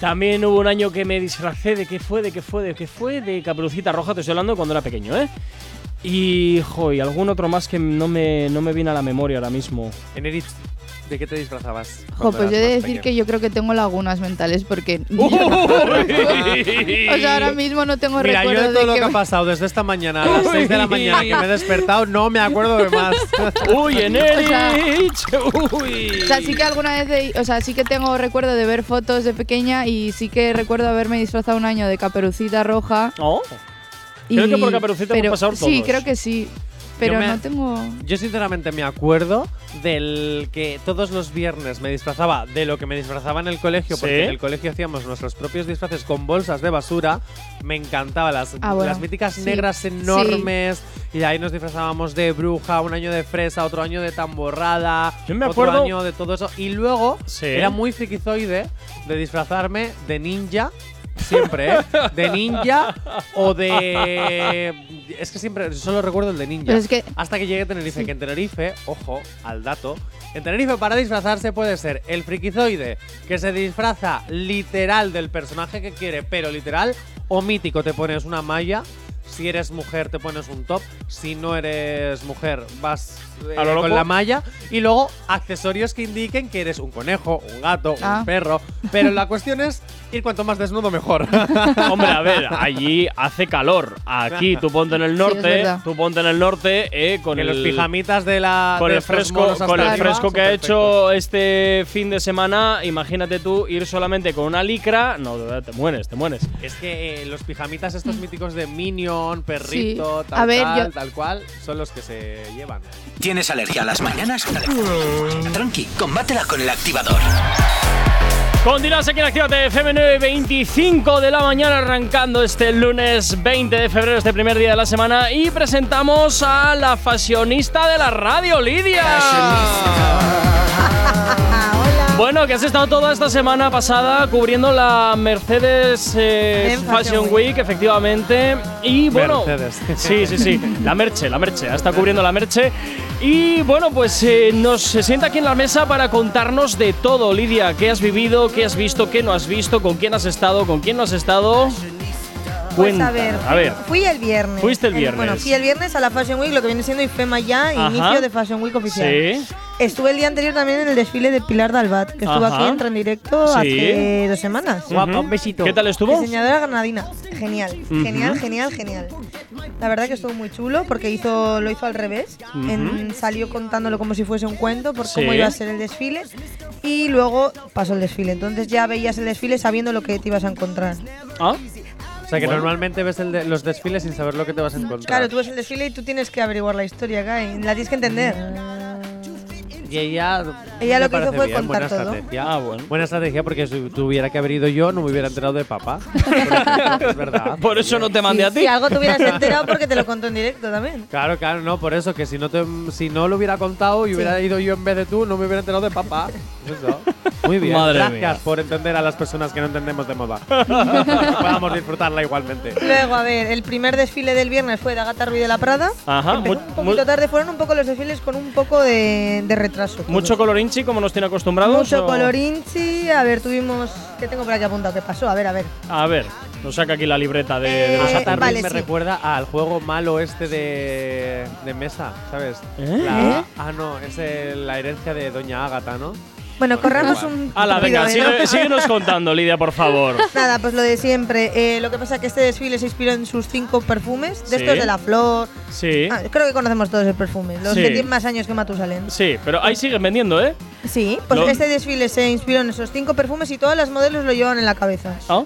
También hubo un año que me disfracé de qué fue, de qué fue, de qué fue, de Caperucita Roja, te estoy hablando cuando era pequeño, ¿eh? Y, jo, y algún otro más que no me, no me viene a la memoria ahora mismo. En Erich, ¿de qué te disfrazabas? Jo, pues yo he de decir que yo creo que tengo lagunas mentales porque. o sea, ahora mismo no tengo Mira, yo recuerdo de todo de lo que que ha pasado desde esta mañana a las 6 de la mañana que me he despertado, no me acuerdo de más. ¡Uy, en Erich! ¡Uy! O sea, sí que alguna vez, he- o sea, sí que tengo recuerdo de ver fotos de pequeña y sí que recuerdo haberme disfrazado un año de caperucita roja. Oh, Y, Creo que por Caperucita hemos pero, pasado Sí, todos. creo que sí. Pero me- no tengo. Yo sinceramente me acuerdo del que todos los viernes me disfrazaba de lo que me disfrazaba en el colegio, Sí. porque en el colegio hacíamos nuestros propios disfraces con bolsas de basura. Me encantaba las, Ah, bueno. las míticas Sí. negras enormes. Y ahí nos disfrazábamos de bruja, un año de fresa, otro año de tamborrada, Yo me otro año de todo eso. Y luego Sí. era muy frikizoide de disfrazarme de ninja. Siempre, ¿eh? De ninja o de. Es que siempre, solo recuerdo el de ninja. Pero es que- Hasta que llegue a Tenerife, que en Tenerife, ojo al dato, en Tenerife para disfrazarse puede ser el frikizoide que se disfraza literal del personaje que quiere, pero literal, o mítico, te pones una malla. Si eres mujer, te pones un top. Si no eres mujer, vas eh, A lo loco. con la malla. Y luego, accesorios que indiquen que eres un conejo, un gato, Ah. un perro. Pero la cuestión es ir cuanto más desnudo, mejor. Hombre, a ver, allí hace calor. Aquí tú ponte en el norte, tú ponte en el norte, eh, con que el los pijamitas de la. con de el fresco, con el fresco que ha hecho este fin de semana, imagínate tú ir solamente con una licra, no, de verdad, te mueres, te mueres. Es que eh, los pijamitas estos míticos de Perrito, Sí. tal, A ver, tal, yo- tal cual, son los que se llevan. ¿Tienes alergia a las mañanas? Tranqui, combátela con el activador. Continuas aquí en Actívate FM 9.25 de la mañana arrancando este lunes 20 de febrero, este primer día de la semana y presentamos a la fashionista de la radio, Lidia. Bueno, que has estado toda esta semana pasada cubriendo la Mercedes eh, Fashion Week, efectivamente. Y bueno, Mercedes. sí, sí, sí, la merche, la merche, ha estado cubriendo la merche. Y bueno, pues eh, nos se sienta aquí en la mesa para contarnos de todo, Lidia. ¿Qué has vivido? ¿Qué has visto? ¿Qué no has visto? ¿Con quién has estado? ¿Con quién no has estado? Pues a ver, a ver. fui el viernes. Fuiste el viernes. bueno, fui el viernes a la Fashion Week, lo que viene siendo IFEMA ya, Ajá. inicio de Fashion Week oficial. Sí. Estuve el día anterior también en el desfile de Pilar Dalbat, que estuvo Ajá. aquí en en directo Sí. hace dos semanas. Guapa, un besito. ¿Qué tal estuvo? Diseñadora granadina. Genial, Ujú. genial, genial, genial. La verdad que estuvo muy chulo porque hizo, lo hizo al revés. En- salió contándolo como si fuese un cuento por cómo Sí. iba a ser el desfile. Y luego pasó el desfile. Entonces ya veías el desfile sabiendo lo que te ibas a encontrar. ¿Ah? O sea que normalmente ves el de- los desfiles sin saber lo que te vas a encontrar. Claro, tú ves el desfile y tú tienes que averiguar la historia, Kai. La tienes que entender. Y ella. Ella lo que hizo fue bien, contar buena todo. Estrategia. Ah, bueno. Buena estrategia porque si tuviera que haber ido yo, no me hubiera enterado de papá. Es verdad. Por eso no te mandé a ti. Si algo te hubieras enterado porque te lo contó en directo también. Claro, claro, no, por eso, que si no, te, si no lo hubiera contado y hubiera ido yo en vez de tú, no me hubiera enterado de papá. Eso. Muy bien, Madre gracias mía. por entender a las personas que no entendemos de moda. Podamos disfrutarla igualmente. Luego, a ver, el primer desfile del viernes fue de Agatha Ruiz de la Prada. Ajá. Un poquito tarde, fueron un poco los desfiles con un poco de, de retraso. Todos. mucho colorinchi, como nos tiene acostumbrados. Mucho o- colorinchi. A ver, tuvimos. ¿Qué tengo por aquí apuntado? ¿Qué pasó? A ver, a ver. A ver, nos saca aquí la libreta de, de los Eh, vale, me sí. recuerda al juego malo este de, de mesa, ¿sabes? ¿Eh? La- Ah, no, es el- la herencia de Doña Ágata, ¿no? Bueno, corramos un. Ala, tupido venga, velo. sigue- síguenos contando, Lidia, por favor. Nada, pues lo de siempre. Eh, lo que pasa es que este desfile se inspiró en sus cinco perfumes. De Sí. estos de la flor. Sí. Ah, creo que conocemos todos el perfume. Los Sí. que tienen más años que Matusalén. Sí, pero ahí siguen vendiendo, ¿eh? Sí, pues Lo- este desfile se inspiró en esos cinco perfumes y todas las modelos lo llevan en la cabeza. ¿Ah?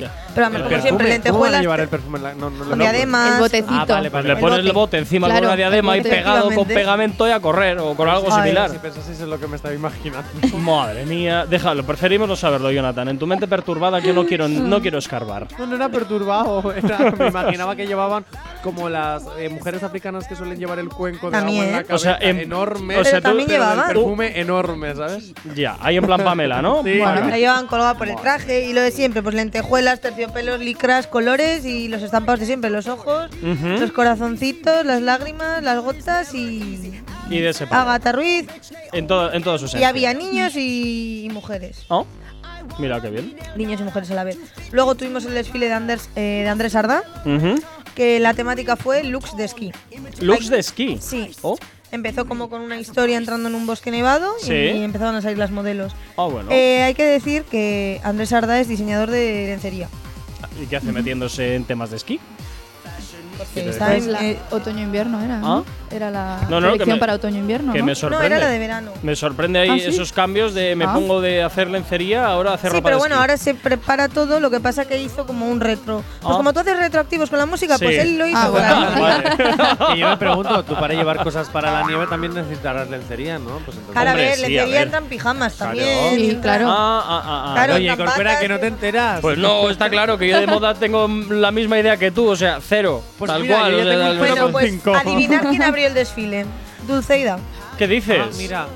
Sí. Pero vamos, El como perfume, siempre, ¿Cómo a lentejuelas. llevar el perfume? en la- No, no, Con no, diademas. El botecito. Ah, vale, Pues vale. le pones el bote. encima Claro, con una diadema y pegado con pegamento y a correr o con algo Ay, similar. Si pensaseis en lo que me estaba imaginando. Madre mía, déjalo, preferimos no saberlo, Jonathan. En tu mente perturbada yo no quiero, no quiero escarbar. No, no era perturbado. era- me imaginaba que llevaban como las eh, mujeres africanas que suelen llevar el cuenco de También. agua en la cabeza O sea, en- enorme. o sea, Pero tú- también llevaban. perfume enorme, ¿sabes? Ya, ahí en plan Pamela, ¿no? Sí. Vale. La llevaban colgada por el traje y lo de siempre, pues lentejuelas, terciopelos, licras, colores y los estampados de siempre, los ojos, los corazoncitos, las lágrimas, las gotas y Y de ese palo. Agatha Ruiz En, todo, en toda su y había niños y, mujeres. Oh, Mira qué bien. Niños y mujeres a la vez. Luego tuvimos el desfile de Anders, eh, de Andrés Arda, que la temática fue looks de esquí. Looks de esquí. Sí. Oh, Empezó como con una historia entrando en un bosque nevado Sí. y empezaron a salir las modelos. ah, bueno. Eh, hay que decir que Andrés Arda es diseñador de lencería. ¿Y qué hace metiéndose en temas de esquí? Porque Pues está en- la- eh, otoño-invierno era. ¿Ah? ¿no? Era la No, no, que selección me- para otoño-invierno. Que ¿no? me no, sorprende. era la de verano. Me sorprende ahí ¿Ah, sí? esos cambios de me Ah. pongo de hacer lencería, ahora hacer Sí, ropa pero de bueno, esquí. ahora se prepara todo, lo que pasa que hizo como un retro. Pues Ah. como tú haces retroactivos con la música, pues Sí. él lo hizo Ah, bueno. Vale. y yo me pregunto, tú para llevar cosas para la nieve también necesitarás lencería, ¿no? Pues entonces. Cara, a Hombre, ver, sí, a lencería ver. entran pijamas Claro. también. Sí, claro. Ah, ah, ah, ah. Claro, Oye, Corcuera, que no te eh. enteras. Pues no, está claro que yo de moda tengo la misma idea que tú, o sea, cero. Pues tal cual. pues cinco. adivinar quién abrió el desfile. Dulceida. ¿Qué dices? Ah, mira,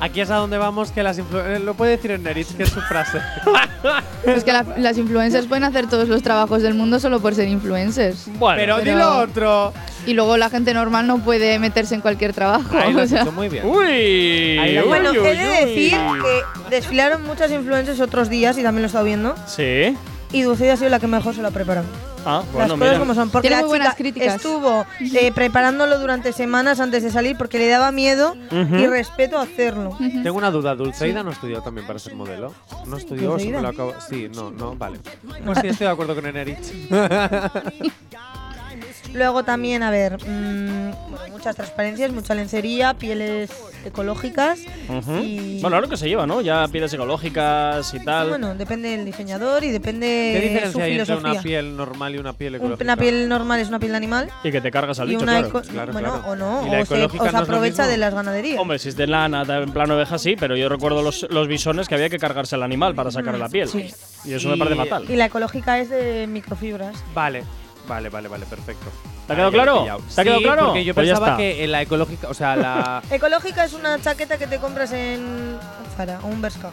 aquí es a donde vamos que las influ- eh, lo puede decir en Neritz, que es su frase. Es que la- las influencers pueden hacer todos los trabajos del mundo solo por ser influencers. Bueno, Pero, pero- dilo otro. Y luego la gente normal no puede meterse en cualquier trabajo. Ahí lo o has sea, hecho muy bien. Uy, Ahí la- uy, Bueno, uy, he de uy. decir que desfilaron muchas influencers otros días y también lo he estado viendo. Sí. Y Dulceida ha sido la que mejor se lo ha preparado. Ah, Las bueno, cosas mira. como son. Porque Tiene la muy buenas chica críticas. estuvo eh, preparándolo durante semanas antes de salir porque le daba miedo Ujú. y respeto hacerlo. Tengo una duda, Dulceida no estudió también para ser modelo. ¿No estudió se me ¿Dulceida? lo acabo? Sí, no, no, vale. Pues sí, estoy de acuerdo con Enerich. Luego también, a ver, mm, bueno, muchas transparencias, mucha lencería, pieles ecológicas. Ujú. y- Bueno, ahora que se lleva, ¿no? Ya pieles ecológicas y tal. Bueno, depende del diseñador y ¿Qué depende su diferencia hay entre una piel normal y una piel ecológica? Una piel normal es una piel de animal y que te cargas al y bicho, una claro. claro, bueno, claro. o no, ¿Y la o se, ecológica o se aprovecha de las ganaderías. Hombre, si es de lana, en plan oveja, sí, pero yo recuerdo los, los bisones que había que cargarse al animal para sacar la piel. Mm, sí. Y eso me Y- parece fatal. Y la ecológica es de microfibras. Vale, vale, vale, vale, perfecto. ¿Te ha quedado claro? ¿Te ha quedado Sí, claro? Porque yo Pues ya pensaba está. que en la ecológica, o sea, la. Ecológica es una chaqueta que te compras en Zara o un Bershka.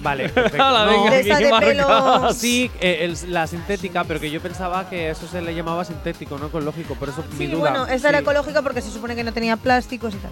Vale, perfecto. Ala, No, venga, de esa ¿qué de marcas? pelo- Sí, eh, el- la sintética, pero que yo pensaba que eso se le llamaba sintético, no ecológico, por eso mi Sí, duda. bueno, esta era Sí. ecológica porque se supone que no tenía plásticos y tal.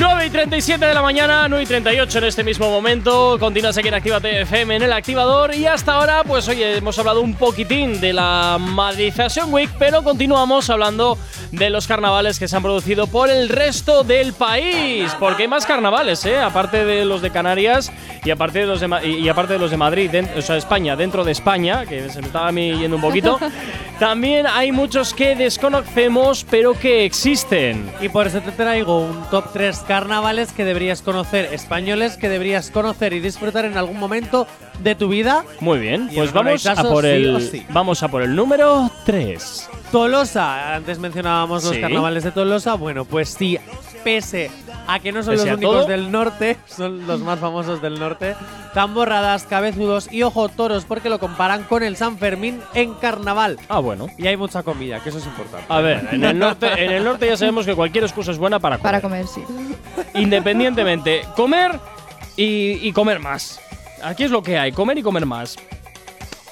9 y 37 de la mañana, 9 y 38 en este mismo momento. Continúas aquí en Actívate FM en el activador. Y hasta ahora, pues oye, hemos hablado un poquitín de la Madrid Fashion Week, pero continuamos hablando de los carnavales que se han producido por el resto del país. Porque hay más carnavales, ¿eh? Aparte de los de Canarias y aparte de los de, Ma- y aparte de, los de Madrid, o sea, España, dentro de España, que se me estaba a mí yendo un poquito. también hay muchos que desconocemos, pero que existen. Y por eso te traigo un top 3 carnavales que deberías conocer, españoles que deberías conocer y disfrutar en algún momento de tu vida. Muy bien, Y pues vamos a por sí el sí. vamos a por el número 3. Tolosa, antes mencionábamos los Sí. carnavales de Tolosa. Bueno, pues sí, pese a que no son Pese los únicos todo. del norte, son los más famosos del norte, tamborradas, cabezudos y ojo toros, porque lo comparan con el San Fermín en carnaval. Ah, bueno. Y hay mucha comida, que eso es importante. A ver, en el norte en el norte ya sabemos que cualquier excusa es buena para comer. Para comer, sí. Independientemente, comer y, y comer más. Aquí es lo que hay, comer y comer más.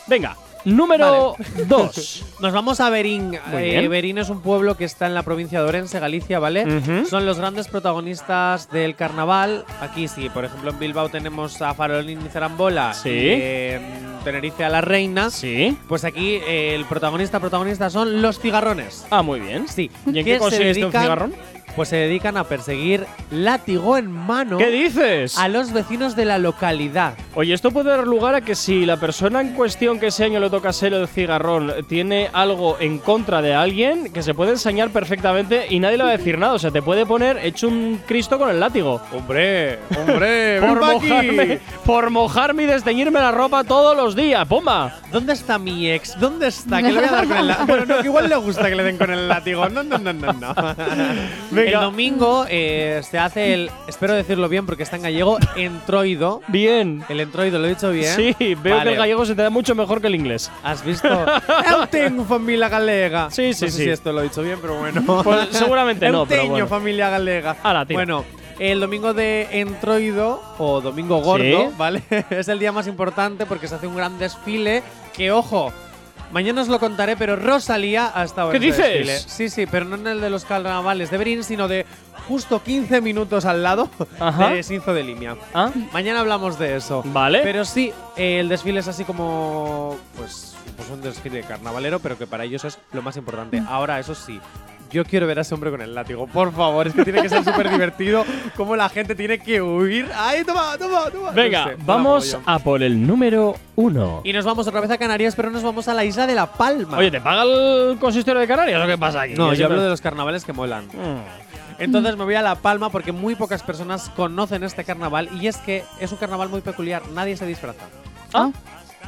Venga, número 2. Nos vamos a Berín. Eh. Berín es un pueblo que está en la provincia de Orense, Galicia, ¿vale? Son los grandes protagonistas del carnaval. Aquí sí, por ejemplo, en Bilbao tenemos a Farolín y Zarambola. Sí. En Tenerife a la Reina. Sí. Pues aquí eh, el protagonista, protagonista son los cigarrones. Ah, muy bien. Sí. ¿Y en qué consiste un cigarrón? Pues se dedican a perseguir látigo en mano ¿Qué dices? a los vecinos de la localidad. Oye, esto puede dar lugar a que si la persona en cuestión que ese año le toca ser el cigarrón tiene algo en contra de alguien, que se puede ensañar perfectamente y nadie le va a decir nada. O sea, te puede poner hecho un Cristo con el látigo. Hombre, hombre, por, mojarme, por mojarme y desteñirme la ropa todos los días. ¡Pumba! ¿Dónde está mi ex? ¿Dónde está? Que le voy a dar con el látigo. Bueno, no, que igual le gusta que le den con el látigo. No, no, no, no, no. Venga, Venga. El domingo eh, se hace el, espero decirlo bien porque está en gallego, entroido. Bien. El entroido, ¿lo he dicho bien? Sí, veo Vale. que el gallego se te da mucho mejor que el inglés. ¿Has visto? Eu tengo familia galega. Sí, sí, no sé sí. si esto lo he dicho bien, pero bueno. Pues seguramente no, pero bueno. familia galega. Ala, tira. Bueno, el domingo de entroido o domingo gordo, Sí. ¿vale? es el día más importante porque se hace un gran desfile que, ojo, Mañana os lo contaré, pero Rosalía ha estado ¿Qué en dices? desfile. Sí, sí, pero no en el de los carnavales de Berín, sino de justo 15 minutos al lado Ajá. de Sinzo de Limia. Ah, Mañana hablamos de eso. vale. Pero sí, eh, el desfile es así como. Pues, pues un desfile carnavalero, pero que para ellos es lo más importante. Ahora, eso sí. Yo quiero ver a ese hombre con el látigo, por favor. Es que tiene que ser súper divertido. Cómo la gente tiene que huir. ¡Ay, toma, toma, toma! Venga, No sé, mola vamos a por el número uno. Y nos vamos otra vez a Canarias, pero nos vamos a la isla de La Palma. Oye, ¿te paga el consistorio de Canarias o qué pasa aquí? no, yo hablo de los carnavales que molan. Mm. Entonces me voy a La Palma porque muy pocas personas conocen este carnaval y es que es un carnaval muy peculiar, nadie se disfraza. Ah.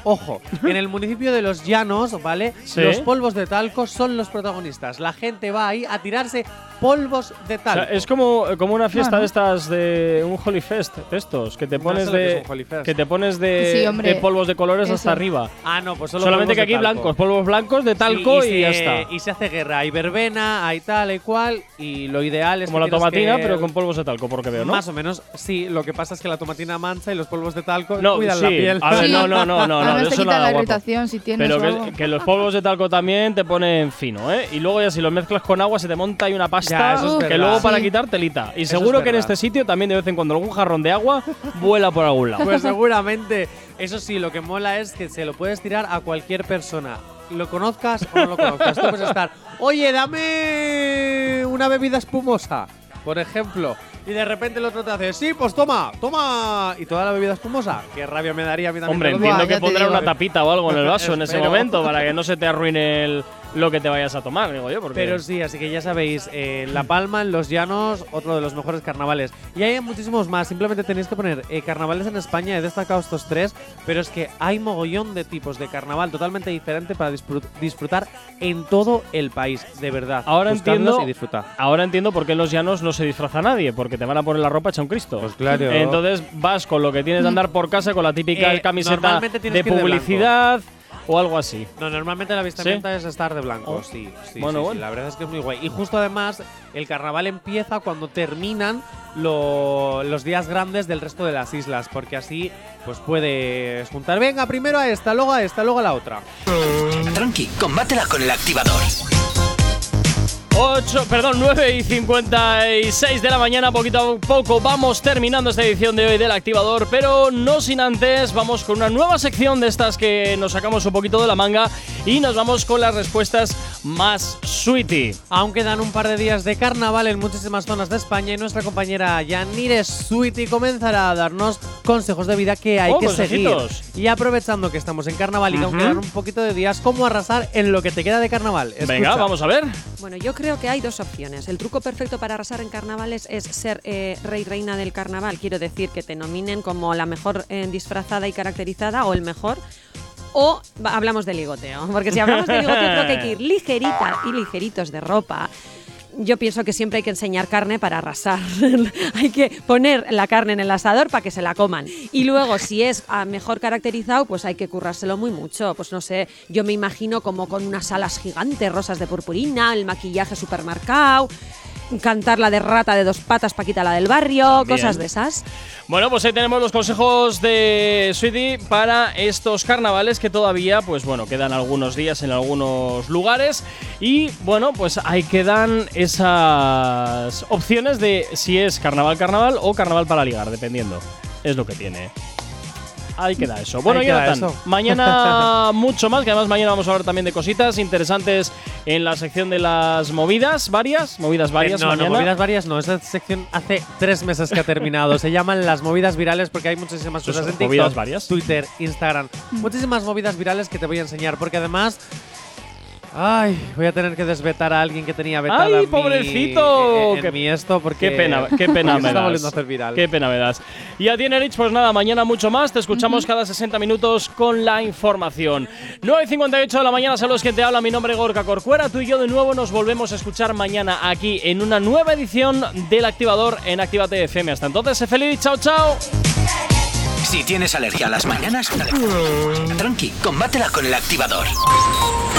Ojo, en el municipio de Los Llanos, ¿vale? Sí. Los polvos de talco son los protagonistas. La gente va ahí a tirarse polvos de O talco. sea, es como, como una fiesta Bueno. de estas de un Holy Fest, de estos, que te No pones sé lo que de que te pones de, Sí, hombre, de polvos de colores eso. hasta arriba. Ah, no, pues solo Solamente que aquí talco. blancos, polvos blancos de talco Sí, y, se- ya está. Y se hace guerra. Hay verbena, hay tal y cual. Y lo ideal es como la que tomatina, que- pero con polvos de talco, por lo que veo, ¿no? Más o menos, sí. Lo que pasa es que la tomatina mancha y los polvos de talco No, cuidan sí. la piel. A ver, Sí. no, no, no, no, no, Además de te eso quita nada la guapo. irritación si tienes Pero o que, que los polvos de talco también te ponen fino, ¿eh? Y luego ya si los mezclas con agua se te monta ahí una pasta Ya, eso es que luego para Sí. quitar telita. Y Eso seguro es que en este sitio también de vez en cuando algún jarrón de agua vuela por algún lado. Pues seguramente. Eso sí, lo que mola es que se lo puedes tirar a cualquier persona. Lo conozcas o no lo conozcas. Tú puedes estar, oye, dame una bebida espumosa, por ejemplo. Y de repente el otro te hace, sí, pues toma, toma. Y toda la bebida espumosa. Qué rabia me daría a mí también. Hombre, entiendo que ya pondrá una tapita o algo en el vaso en ese momento para que no se te arruine el- lo que te vayas a tomar, digo yo. Porque Pero sí, así que ya sabéis, eh, La Palma, en Los Llanos, otro de los mejores carnavales. Y hay muchísimos más, simplemente tenéis que poner eh, carnavales en España, he destacado estos tres, pero es que hay mogollón de tipos de carnaval totalmente diferente para disfrut- disfrutar en todo el país, de verdad. Ahora entiendo- y disfrutad. Ahora entiendo por qué en los llanos no se disfraza nadie, porque te van a poner la ropa hecha un Cristo. Pues claro. Entonces vas con lo que tienes de andar por casa, con la típica Eh, camiseta de publicidad o algo así. No, normalmente la vestimenta es estar de blanco, Oh. sí, sí, Bueno, sí, sí, bueno. La verdad es que es muy guay. Y justo además, el carnaval empieza cuando terminan lo- los días grandes del resto de las islas, porque así pues puedes juntar, venga, primero a esta, luego a esta, luego a la otra. Tranqui, combátela con el activador. 8, perdón, 9 y 56 de la mañana, poquito a poco vamos terminando esta edición de hoy del activador, pero no sin antes, vamos con una nueva sección de estas que nos sacamos un poquito de la manga y nos vamos con las respuestas más sweetie. Aún quedan un par de días de carnaval en muchísimas zonas de España y nuestra compañera Yanire Sweetie comenzará a darnos consejos de vida que hay Oh, que seguir. Y aprovechando que estamos en carnaval y que aún quedan un poquito de días, ¿cómo arrasar en lo que te queda de carnaval? Venga, vamos a ver. Bueno, yo creo que hay dos opciones. El truco perfecto para arrasar en carnavales es ser eh, rey reina del carnaval. Quiero decir que te nominen como la mejor eh, disfrazada y caracterizada o el mejor. O hablamos de ligoteo. Porque si hablamos de ligoteo, creo que hay que ir ligerita y ligeritos de ropa. Yo pienso que siempre hay que enseñar carne para arrasar. hay que poner la carne en el asador para que se la coman. Y luego, si es ah, mejor caracterizado, pues hay que currárselo muy mucho. Pues no sé, yo me imagino como con unas alas gigantes, rosas de purpurina, el maquillaje supermercado, cantar la de rata de dos patas, Paquita la del barrio, cosas de esas. Bueno, pues ahí tenemos los consejos de Sweetie para estos carnavales que todavía, pues bueno, quedan algunos días en algunos lugares. Y bueno, pues ahí quedan esas opciones de si es carnaval, carnaval o carnaval para ligar, dependiendo. Es lo que tiene. Ahí queda eso. Bueno, Ahí Jonathan, eso. mañana mucho más, que además mañana vamos a hablar también de cositas interesantes en la sección de las movidas, varias, movidas varias Eh, no, mañana. no, movidas varias no. Esa sección hace tres meses que ha terminado. Se llaman las movidas virales porque hay muchísimas Eso cosas en TikTok, movidas varias. Twitter, Instagram. Muchísimas movidas virales que te voy a enseñar porque además Ay, voy a tener que desvetar a alguien que tenía vetado ¡Ay, en mi- pobrecito! en- en Qué- mi esto porque Qué pena, qué pena me das. volviendo a hacer viral. Qué pena me das. Y a ti, Nerich, pues nada, mañana mucho más. Te escuchamos cada 60 minutos con la información. 9.58 de la mañana, saludos que te habla. Mi nombre es Gorka Corcuera. Tú y yo de nuevo nos volvemos a escuchar mañana aquí en una nueva edición del Activador en Actívate FM. Hasta entonces, sé feliz. Chao, chao. Si tienes alergia a las mañanas, tranqui, combátela con el activador.